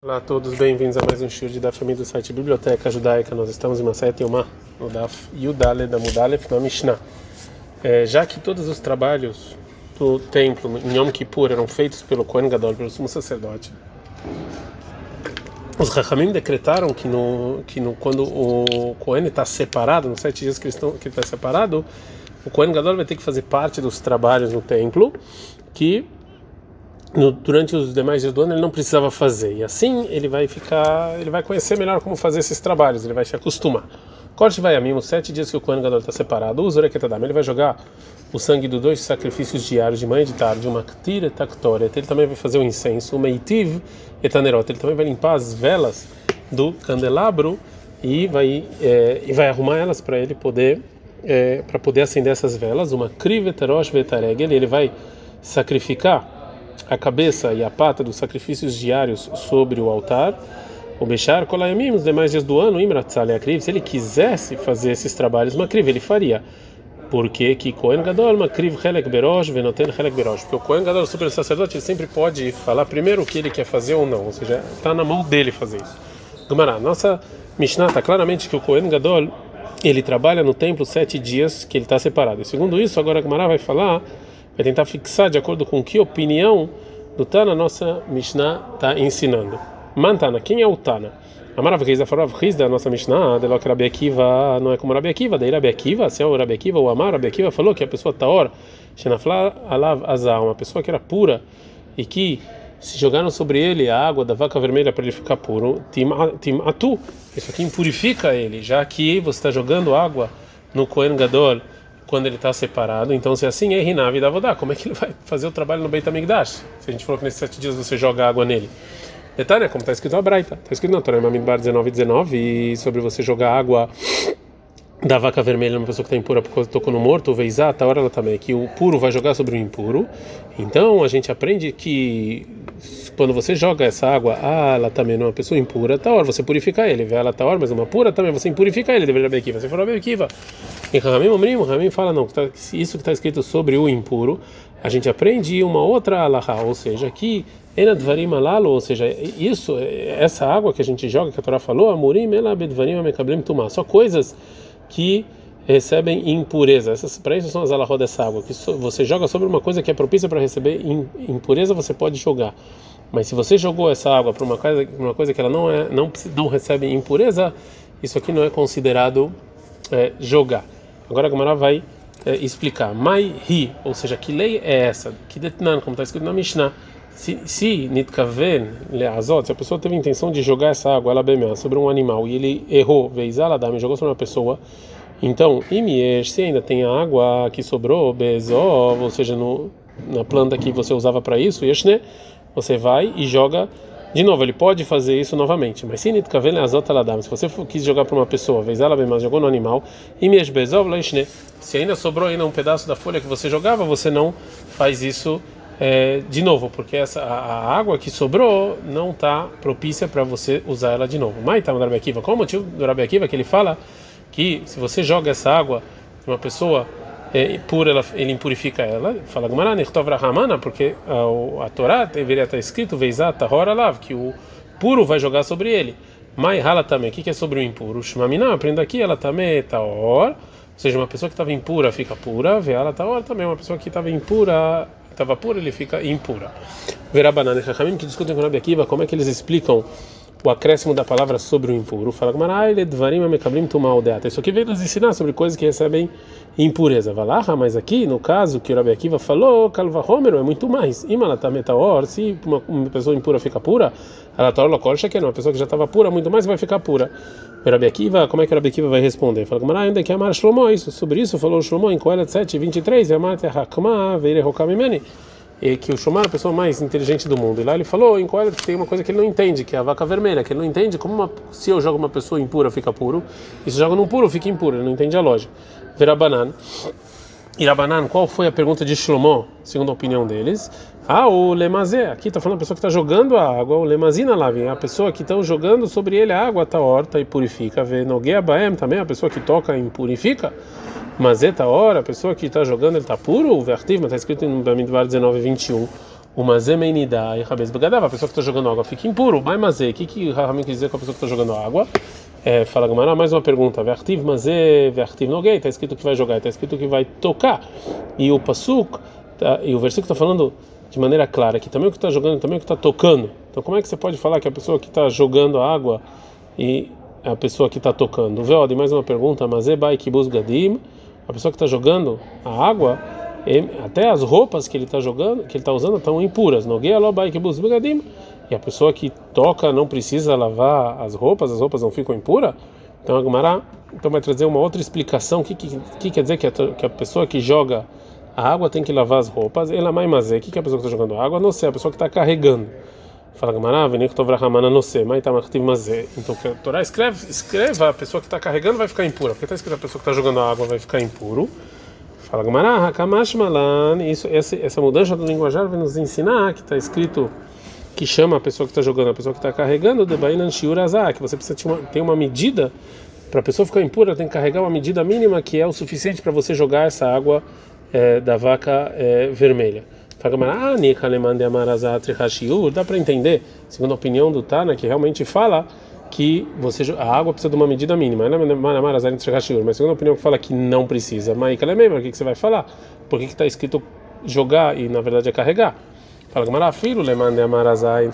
Olá a todos, bem-vindos a mais um show da família do site Biblioteca Judaica. Nós estamos em Maset Yomá, no Daf Yudale da Mudalef na Mishnah. É, já que todos os trabalhos do templo em Yom Kippur eram feitos pelo Kohen Gadol, pelo sumo sacerdote, os Rahamim decretaram que, no, que no, quando o Kohen está separado, nos sete dias que ele está separado, o Kohen Gadol vai ter que fazer parte dos trabalhos no templo que no, durante os demais dias do ano ele não precisava fazer. E assim ele vai ficar ele vai conhecer melhor como fazer esses trabalhos ele vai se acostumar. Corte vai a mim os sete dias que o Kohen Gadol está separado. O Zoreketadam ele vai jogar o sangue dos dois sacrifícios diários de manhã e de tarde uma ktira taktoret ele também vai fazer o incenso o meitiv etanerot ele também vai limpar as velas do candelabro e vai é, e vai arrumar elas para ele poder é, para poder acender essas velas. Uma kriveterosh vetaregel ele vai sacrificar a cabeça e a pata dos sacrifícios diários sobre o altar. O Bechar Kolayamim, os demais dias do ano, Imratzal Akriv, se ele quisesse fazer esses trabalhos Makriv, ele faria. Porque que Kohen Gadol Makriv Helek Berosh Venoten Helek Berosh. Porque o Kohen Gadol, o super sacerdote, ele sempre pode falar primeiro o que ele quer fazer ou não. Ou seja, está na mão dele fazer isso. Gumará, nossa Mishnah está claramente que o Kohen Gadol ele trabalha no templo sete dias que ele está separado. E segundo isso, agora Gumará vai falar vai tentar fixar de acordo com que opinião do Tana nossa Mishnah está ensinando. Mantana, quem é o Tana? Amarav Riz, Afarav Riz da nossa Mishnah, de lo que Rabi Akiva não é como Rabi Akiva, daí Rabi Akiva, se é o Rabi Akiva, o Amar, Rabi Akiva falou que a pessoa taor, Shenafla Alav Azar, uma pessoa que era pura e que se jogaram sobre ele a água da vaca vermelha para ele ficar puro, tim atu, isso aqui impurifica ele, já que você está jogando água no Kohen Gadol quando ele está separado. Então, se assim é Rinavi Davodá, como é que ele vai fazer o trabalho no Beit HaMikdash? Se a gente falou que nesses sete dias você joga água nele. Detalhe, como está escrito na Braita. Está escrito na Torá Mamidbar 19, 19, e sobre você jogar água da vaca vermelha uma pessoa que está impura porque tocou no morto, veizata, a hora ela também, que o puro vai jogar sobre o impuro. Então, a gente aprende que quando você joga essa água, ah, ela também não é pessoa impura, tá hora você purifica ele, vê ela tá hora, mas uma pura também, você impurifica ele, deveria bem. Você falou bem aqui, e Ramim Omrim, Ramim fala não, tá, isso que está escrito sobre o impuro, a gente aprende uma outra alahá, ou seja, que enadvarim alalo, ou seja, isso, essa água que a gente joga, que a Torá falou, amurim ela bedvarim amekablim tumá, só coisas que recebem impureza. Essas, para isso são as alahó dessa água, que so, você joga sobre uma coisa que é propícia para receber impureza, você pode jogar. Mas se você jogou essa água para uma coisa, uma coisa que ela não é, não, não recebe impureza, isso aqui não é considerado é, jogar. Agora a Gamara vai é, explicar. Mai ri, ou seja, que lei é essa? Que detnan, como está escrito na Mishnah. Se, se nitkaven leazot, se a pessoa teve a intenção de jogar essa água, ela bem sobre um animal e ele errou, veizaladam, jogou sobre uma pessoa, então, imiesh, se ainda tem água que sobrou, bezov, ou seja, no, na planta que você usava para isso, yeshne, você vai e joga de novo, ele pode fazer isso novamente, mas se se você quis jogar para uma pessoa, vez ela bem jogou no animal, se ainda sobrou ainda um pedaço da folha que você jogava, você não faz isso é, de novo, porque essa a, água que sobrou não está propícia para você usar ela de novo. Mas tá no Rabi Akiva, qual o motivo do Rabi Akiva que ele fala que se você joga essa água de uma pessoa é, pura, ela, ele impurifica ela. Fala Ramana, porque a, a Torá deveria estar escrito Veizat Tahora Lav, que o puro vai jogar sobre ele. Mai Hala também, o que é sobre o impuro? Shmamina, aprenda aqui, ela também Tahor, ou seja, uma pessoa que estava impura fica pura, Veala Tahor também, uma pessoa que estava impura, estava pura, ele fica impura. Verá banana, que discutem com o Nabi Akiva, como é que eles explicam o acréscimo da palavra sobre o impuro. Fala Isso aqui veio nos ensinar sobre coisas que recebem impureza. Valaha, mas aqui, no caso que o Rabi Akiva falou, Calva Homero é muito mais. Imalatamentor, se uma, pessoa impura fica pura, ela torna que é uma pessoa que já estava pura, muito mais vai ficar pura. Rabi Akiva, como é que o Rabi Akiva vai responder? Fala Gamara, ainda que amar Shlomo, isso, sobre isso falou Shlomo em Coelet 7, 23, Amate Hakma, Veire Hokamimeni e que o Shomar é a pessoa mais inteligente do mundo. E lá ele falou em qual tem uma coisa que ele não entende, que é a vaca vermelha, que ele não entende como uma, se eu jogo uma pessoa impura fica puro, e se joga num puro fica impuro, ele não entende a lógica. Verabanan. Irabanan, qual foi a pergunta de Shlomo, segundo a opinião deles? Ah, o lemazé, aqui está falando a pessoa que está jogando a água, o lemazina lá, a pessoa que está jogando sobre ele a água, está horta e purifica. Vê nogueia baem também, a pessoa que toca e purifica. Mas é hora, a pessoa que está jogando, ele está puro, o vertivo, mas está escrito no Bamidbar 19, 21. uma zemenida e rabes begadava, a pessoa que está jogando água fica impuro. Mas mazê, o que que Rahamim quer dizer com a pessoa que está jogando água? É, fala Gamara, mais uma pergunta. Vertiv mazê, vertiv noguei, está escrito que vai jogar, está escrito que vai tocar. E o pasuk, tá, e o versículo está falando de maneira clara que também o que está jogando, também o que está tocando. Então como é que você pode falar que a pessoa que está jogando a água e a pessoa que está tocando? Veode, mais uma pergunta. Kibus gadim, a pessoa que está jogando a água até as roupas que ele está jogando, que ele está usando, estão impuras. E a pessoa que toca não precisa lavar as roupas, as roupas não ficam impuras. Então a então vai trazer uma outra explicação. O que, que, que, quer dizer que a, que a pessoa que joga a água tem que lavar as roupas? Ela mais mazé. Que, que a pessoa que está jogando água? Não sei, a pessoa que está carregando. Fala Gemara, vem que Ramana não sei, mas está mazé. Então a Torá escreve, escreve a pessoa que está carregando vai ficar impura. Porque está escrito a pessoa que está jogando água vai ficar impuro. Fala Gamara, Hakamash Malan, isso, essa, essa mudança do linguajar vai nos ensinar que está escrito que chama a pessoa que está jogando, a pessoa que está carregando, de Bainan Shiurazá, que você precisa ter uma, ter uma medida, para a pessoa ficar impura, tem que carregar uma medida mínima que é o suficiente para você jogar essa água é, da vaca é, vermelha. Dá para entender, segundo a opinião do Tana, que realmente fala que você a água precisa de uma medida mínima. É mas segundo a opinião que fala que não precisa. Mas o que você vai falar? Por que está escrito jogar e na verdade é carregar? Fala que filho le mande amarazai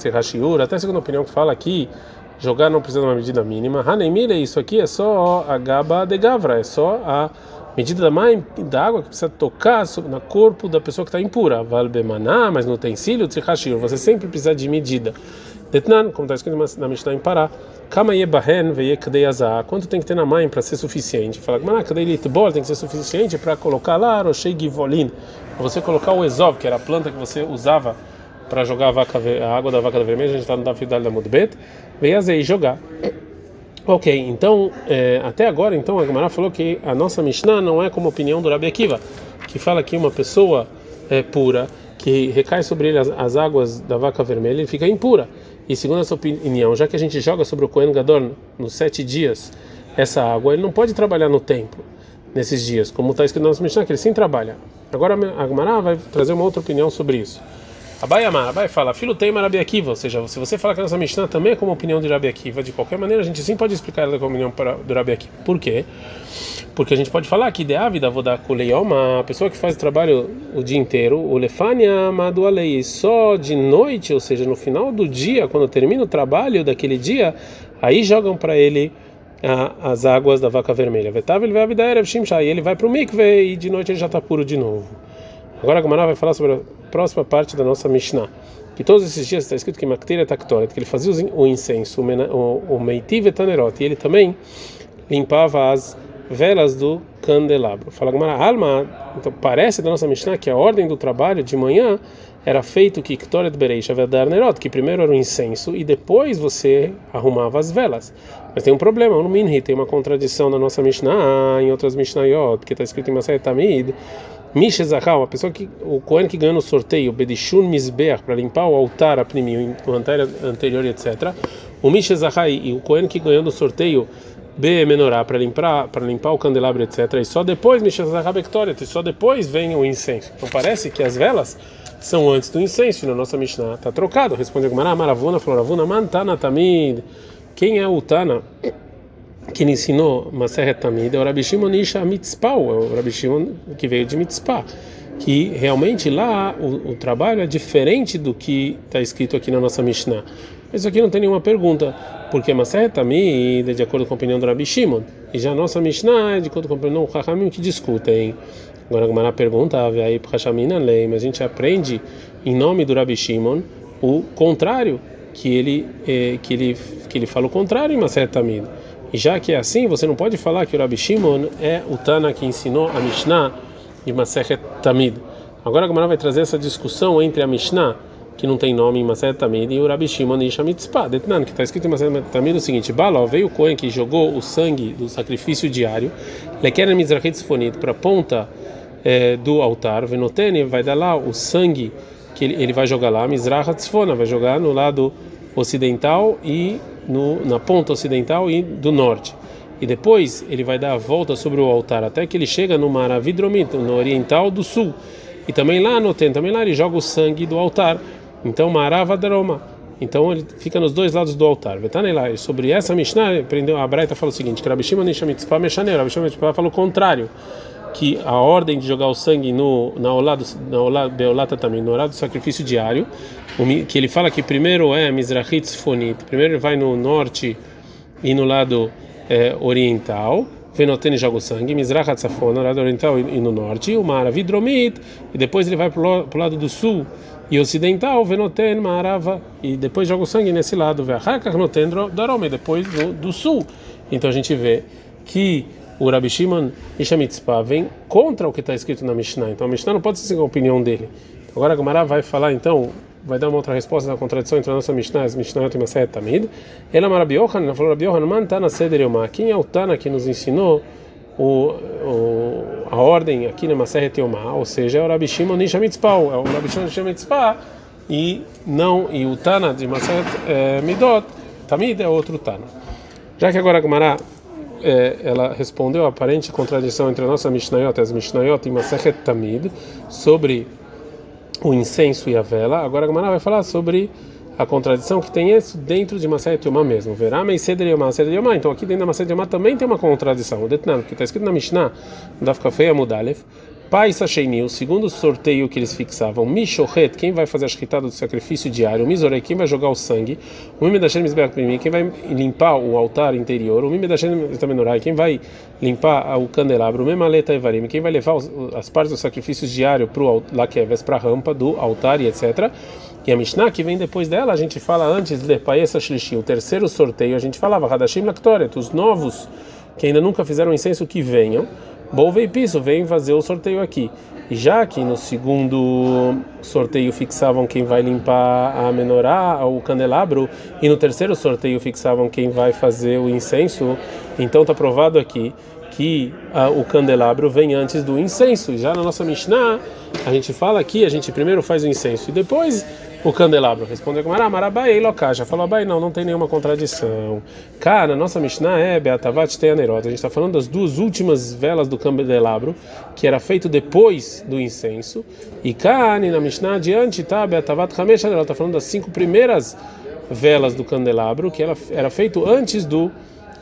até a opinião que fala que jogar não precisa de uma medida mínima. Hanemile, isso aqui é só a gaba de gavra, é só a medida da, mãe, da água que precisa tocar no corpo da pessoa que está impura. Valbemaná, mas no utensílio, você sempre precisa de medida. Detnan, como está escrito na Mishnah em Pará, Kama yebahen veyekdeyazah. Quanto tem que ter na mãe para ser suficiente? Fala, litbol tem que ser suficiente para colocar lá roshei givolin, para você colocar o ezov, que era a planta que você usava para jogar a, vaca, a água da vaca vermelha. A gente está no Davidal da Mudbet. Veiazei jogar. Ok, então é, até agora então a Gemara falou que a nossa Mishnah não é como a opinião do Rabi Akiva, que fala que uma pessoa é, pura que recai sobre ele as, as águas da vaca vermelha, ele fica impura. E segundo essa opinião, já que a gente joga sobre o Kohen Gadol nos sete dias essa água, ele não pode trabalhar no templo nesses dias, como está escrito no nosso Mishnah, que ele sim trabalha. Agora a Gemara vai trazer uma outra opinião sobre isso. Abai Amar, Abai fala, filho tem Rabi Akiva, ou seja, se você falar que a nossa Mishnah também é como a opinião de Rabi Akiva, de qualquer maneira a gente sim pode explicar ela como opinião do Rabi Akiva. Por quê? Porque a gente pode falar que de Avida Vodá Kuleioma, a pessoa que faz o trabalho o dia inteiro, o Lefania Amadu Alei, só de noite, ou seja, no final do dia, quando termina o trabalho daquele dia, aí jogam para ele a, as águas da vaca vermelha. Vetav ele vai Erev Shimsha, e ele vai para o mikve e de noite ele já está puro de novo. Agora a Gamara vai falar sobre a próxima parte da nossa Mishnah. Que todos esses dias está escrito que Maktir Taktoret, que ele fazia o incenso, o Meitiv Tanerot, e ele também limpava as velas do candelabro. Fala Gamara, alma, então parece da nossa Mishnah que a ordem do trabalho de manhã era feito que Ktoret Bereisha Vedar Nerot, que primeiro era o incenso e depois você arrumava as velas. Mas tem um problema, no Minhi tem uma contradição na nossa Mishnah, em outras Mishnayot, que está escrito em Masayat Tamid, Mishezachal, a pessoa que o Cohen que ganhou no sorteio, Bedishun Mizbeach, para limpar o altar, a o altar anterior, etc. O Mishezachai e o Cohen que ganhou no sorteio B menorá para limpar para limpar o candelabro etc e só depois e só depois vem o incenso. Então parece que as velas são antes do incenso na nossa Mishnah está trocado. Responde Gumara Maravuna falou Ravuna Mantana Tamid. Quem é o Tana que ensinou Maseret é o Rabi Shimon Isha Mitzpah é o Rabi Shimon que veio de Mitzpah que realmente lá o, o trabalho é diferente do que está escrito aqui na nossa Mishnah isso aqui não tem nenhuma pergunta, porque Maseret Tamid é de acordo com a opinião do Rabi Shimon, e já a nossa Mishnah é de acordo com a opinião do Hachamim que discutem. Agora a Gemara pergunta, mas a gente aprende em nome do Rabi Shimon o contrário, que ele eh, que ele que ele fala o contrário em Maseret Tamid. E já que é assim, você não pode falar que o Rabi Shimon é o Tana que ensinou a Mishnah de Maseret Tamid. Agora a Gemara vai trazer essa discussão entre a Mishnah que não tem nome em Maset Tamid, e o Rabi Shimon Isha Mitzpah, Detnan, que está escrito em Maset Tamid o seguinte: Baló, veio o Cohen que jogou o sangue do sacrifício diário, Lekeren Mizrachit Sfonit, para a ponta é, do altar, Venotene, vai dar lá o sangue que ele, ele vai jogar lá, Mizrachat Sfona, vai jogar no lado ocidental e no, na ponta ocidental e do norte. E depois ele vai dar a volta sobre o altar até que ele chega no Mar Avidromito, no oriental do sul e também lá no tem, também lá ele joga o sangue do altar. Então Marava Daroma. Então ele fica nos dois lados do altar. lá sobre essa Mishnah, aprendeu a Braita fala o seguinte: que Rabi Shimon Nishamitzpah Meshaner. Rabi Shimon fala o contrário, que a ordem de jogar o sangue no na olá na beolata também no horário do sacrifício diário, que ele fala que primeiro é Mizrahit Fonit, primeiro ele vai no norte e no lado é, oriental Venotene joga o sangue, Hatzafon, no lado oriental e no norte, o Mara Vidromit, e depois ele vai para o lado do sul e ocidental, Venoten, Marava, e depois joga o sangue nesse lado, Vehakar Noten Darome, depois do, do sul. Então a gente vê que o Rabi Shimon Ishamitzpah vem contra o que está escrito na Mishnah. Então a Mishnah não pode ser a opinião dele. Agora a Gemara vai falar então vai dar uma outra resposta da contradição entre a nossa Mishnah e as Mishnah e Maset Tamid. Ela Marabi Yohan, falou Rabi Yohan, man Tana Seder Yomah. Quem é o Tana que nos ensinou o, o, a ordem aqui na Maseret Yomah? Ou seja, é o Rabi Shimon Nisha Mitzpah, é o Rabi Shimon Nisha Mitzpah e não, e o Tana de Maseret é, Midot, Tamid é outro Tana. Já que agora a Gemara é, ela respondeu a aparente contradição entre a nossa Mishnayot e as Mishnayot em Maseret Tamid sobre o incenso e a vela. Agora a Gamara vai falar sobre a contradição que tem isso dentro de Maseret Yomá mesmo. Verá, mas Seder Yomá, Seder Yomá. Então aqui dentro da Maseret Yomá também tem uma contradição. O Detnan, porque está escrito na Mishnah, no Daf Kafei Pai o segundo sorteio que eles fixavam, Mishochet, quem vai fazer a escritada do sacrifício diário, Mizorei, quem vai jogar o sangue, o Mimedashem quem vai limpar o altar interior, o Mimedashem Mizbeach quem vai limpar o candelabro, o Memaleta Evarim, quem vai levar as partes dos sacrifícios diários para o Lakeves, para a rampa do altar e etc. E a Mishnah, que vem depois dela, a gente fala antes de Paesa Shlishi, o terceiro sorteio, a gente falava, Hadashim Laktoret, os novos que ainda nunca fizeram incenso que venham. Bolvei piso, vem fazer o sorteio aqui. Já que no segundo sorteio fixavam quem vai limpar a menorá, o candelabro, e no terceiro sorteio fixavam quem vai fazer o incenso, então está provado aqui que ah, o candelabro vem antes do incenso. Já na nossa Mishnah, a gente fala aqui, a gente primeiro faz o incenso e depois o candelabro. Respondeu com Marabai já Falou Abai, não, não tem nenhuma contradição. Cá, nossa Mishnah é Beatavat Teanerot. A gente está falando das duas últimas velas do candelabro, que era feito depois do incenso. E cá, na Mishnah adiante, tá Beatavat Hamesh Está falando das cinco primeiras velas do candelabro, que ela era feito antes do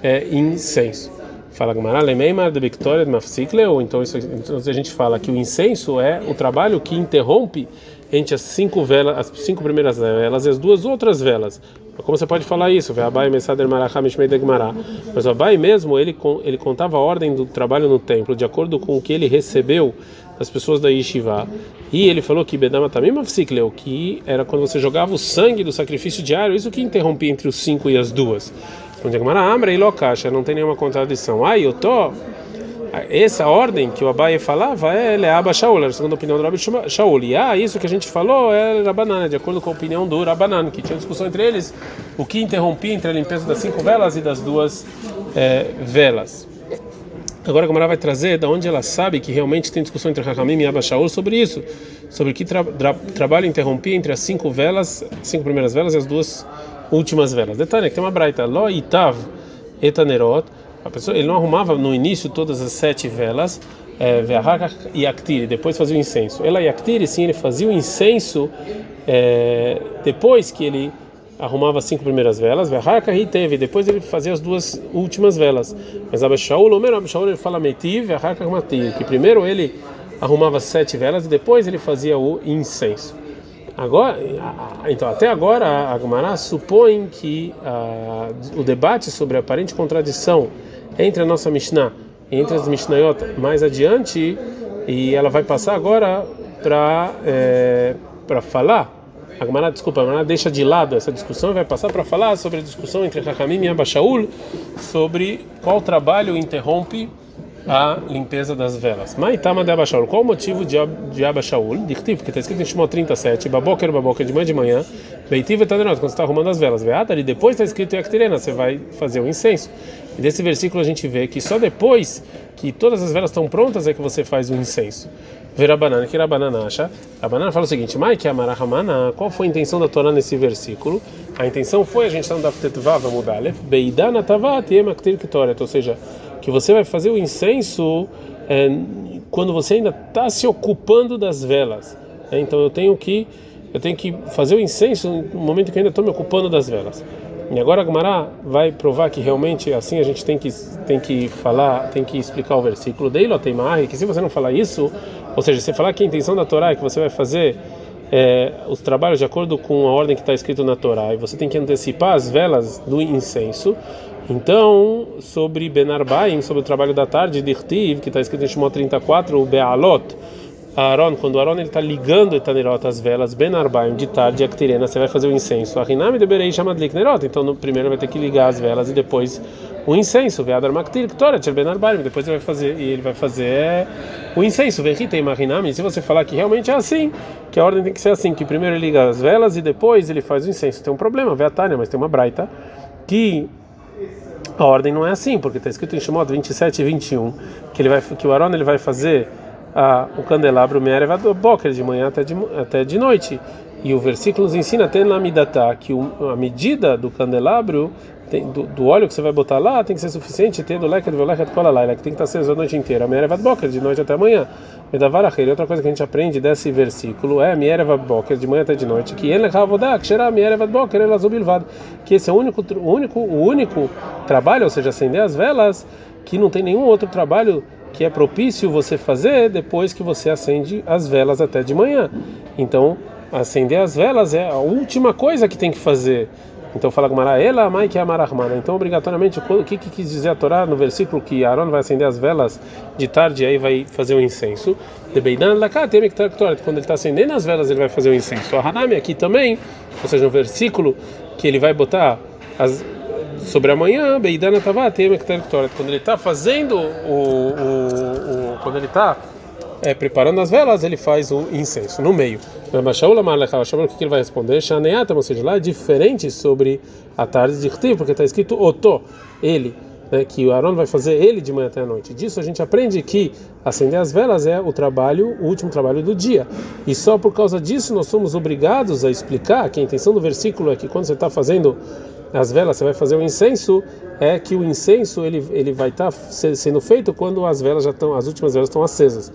é, incenso. Fala Gamara, Lemeimar de Victoria de Mafsikle, ou então, isso, então a gente fala que o incenso é o trabalho que interrompe entre as cinco velas, as cinco primeiras velas e as duas outras velas. Como você pode falar isso? Mas o Abai mesmo, ele, ele contava a ordem do trabalho no templo, de acordo com o que ele recebeu das pessoas da Yeshiva. E ele falou que Mafsikleu, que era quando você jogava o sangue do sacrifício diário, isso que interrompia entre os cinco e as duas. Onde a Amra e Lokacha, não tem nenhuma contradição. Ah, eu tô essa ordem que o Abai falava é Leaba Shaul, a segunda opinião do Rabi Shaul. E ah, isso que a gente falou é Rabanan, de acordo com a opinião do Rabanan, que tinha discussão entre eles, o que interrompia entre a limpeza das cinco velas e das duas é, velas. Agora a Gamara vai trazer da onde ela sabe que realmente tem discussão entre Hakamim e Abba Shaul sobre isso, sobre que tra tra trabalho interrompia entre as cinco velas, as cinco primeiras velas e as duas últimas velas. Detalhe que tem uma braita, Lo Itav Etanerot, a pessoa, ele não arrumava no início todas as sete velas, é, e Aktiri, depois fazia o incenso. Ela e Aktiri, sim, ele fazia o incenso é, depois que ele arrumava as cinco primeiras velas, e teve, depois ele fazia as duas últimas velas. Mas Abishaul, o mesmo Abishaul, ele fala Metiv, Matir, que primeiro ele arrumava sete velas e depois ele fazia o incenso. Agora, então até agora a Gemara supõe que o debate sobre a aparente contradição entre a nossa Mishnah e entre as Mishnayot mais adiante, e ela vai passar agora para é, para falar. A Gemara, desculpa, a deixa de lado essa discussão e vai passar para falar sobre a discussão entre Hakamim e Abashaul sobre qual trabalho interrompe a limpeza das velas. Maitama de Abashaul. Qual o motivo de, de Abashaul? Dictiv, porque está escrito em Shimon 37, Baboker, Baboker, de manhã de manhã, Beitiv Tadenot, quando você está arrumando as velas. Veatar, e depois está escrito Yaktirena, você vai fazer o incenso. E desse versículo a gente vê que só depois que todas as velas estão prontas é que você faz o incenso. Ver banana, que a banana acha? A banana fala o seguinte: Mai que amarahamana, qual foi a intenção da Torá nesse versículo? A intenção foi a gente está no Daftetvav Mudalef, Beidana Tavat ou seja, que você vai fazer o incenso é, quando você ainda está se ocupando das velas. É, então eu tenho que eu tenho que fazer o incenso no momento que ainda estou me ocupando das velas. E agora a vai provar que realmente assim a gente tem que tem que falar, tem que explicar o versículo dele, que se você não falar isso, ou seja, você falar que a intenção da Torá é que você vai fazer é, os trabalhos de acordo com a ordem que está escrito na Torá, e você tem que antecipar as velas do incenso. Então, sobre Ben Arbaim, sobre o trabalho da tarde de Irtiv, que está escrito em Shemot 34, o Be'alot, Aaron, quando Aaron está ligando Etanerot as velas, Ben Arbaim, de tarde, a Actirena, você vai fazer o incenso. A de Berei chama de Nerot, então no primeiro vai ter que ligar as velas e depois o incenso. Veadar Maktir, Ktora, Ben Arbaim, depois ele vai fazer, e ele vai fazer o incenso. Verrita e Marinami, se você falar que realmente é assim, que a ordem tem que ser assim, que primeiro ele liga as velas e depois ele faz o incenso. Tem um problema, Veatânia, mas tem uma braita que a ordem não é assim, porque está escrito em Shemot 27 e 21 que ele vai que o Aaron ele vai fazer a, o candelabro Me'erev Boker, de manhã até de, até de noite. E o versículo nos ensina até na Midatá que a medida do candelabro, tem, do, do, óleo que você vai botar lá, tem que ser suficiente, ter do leque do leque de lá, que tem que estar aceso a noite inteira. Me'erev Boker, de noite até amanhã. Medavarachir, outra coisa que a gente aprende desse versículo é Me'erev Boker, de manhã até de noite, que ele Havodá, que será Me'erev Boker, ele azubilvado, que esse é o único, o único, o único trabalho, ou seja, acender as velas, que não tem nenhum outro trabalho que é propício você fazer depois que você acende as velas até de manhã. Então, acender as velas é a última coisa que tem que fazer. Então fala Gumara, ela mãe que é amarahmana. Então obrigatoriamente o que, que quis dizer a Torá no versículo que Aaron vai acender as velas de tarde e aí vai fazer o incenso. De Beidan quando ele está acendendo as velas ele vai fazer o incenso. A Hanami aqui também, ou seja, no versículo que ele vai botar as sobre amanhã, Beidana estava quando ele está fazendo o, o, o, quando ele está é, preparando as velas, ele faz o incenso no meio. O que ele vai responder? Shaneata, ou seja, lá é diferente sobre a tarde de Rtiv, porque está escrito Oto, ele. Né, que o Aaron vai fazer ele de manhã até a noite. Disso a gente aprende que acender as velas é o trabalho, o último trabalho do dia. E só por causa disso nós somos obrigados a explicar que a intenção do versículo é que quando você está fazendo as velas, você vai fazer o incenso, é que o incenso ele, ele vai estar tá sendo feito quando as velas já estão, as últimas velas estão acesas.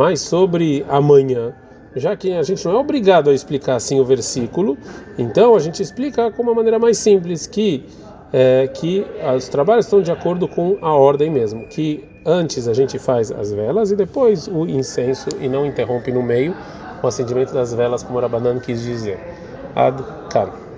Mas sobre amanhã, já que a gente não é obrigado a explicar assim o versículo, então a gente explica com uma maneira mais simples que é, que os trabalhos estão de acordo com a ordem mesmo, que antes a gente faz as velas e depois o incenso e não interrompe no meio o acendimento das velas como o Rabanan quis dizer. Ad -kan.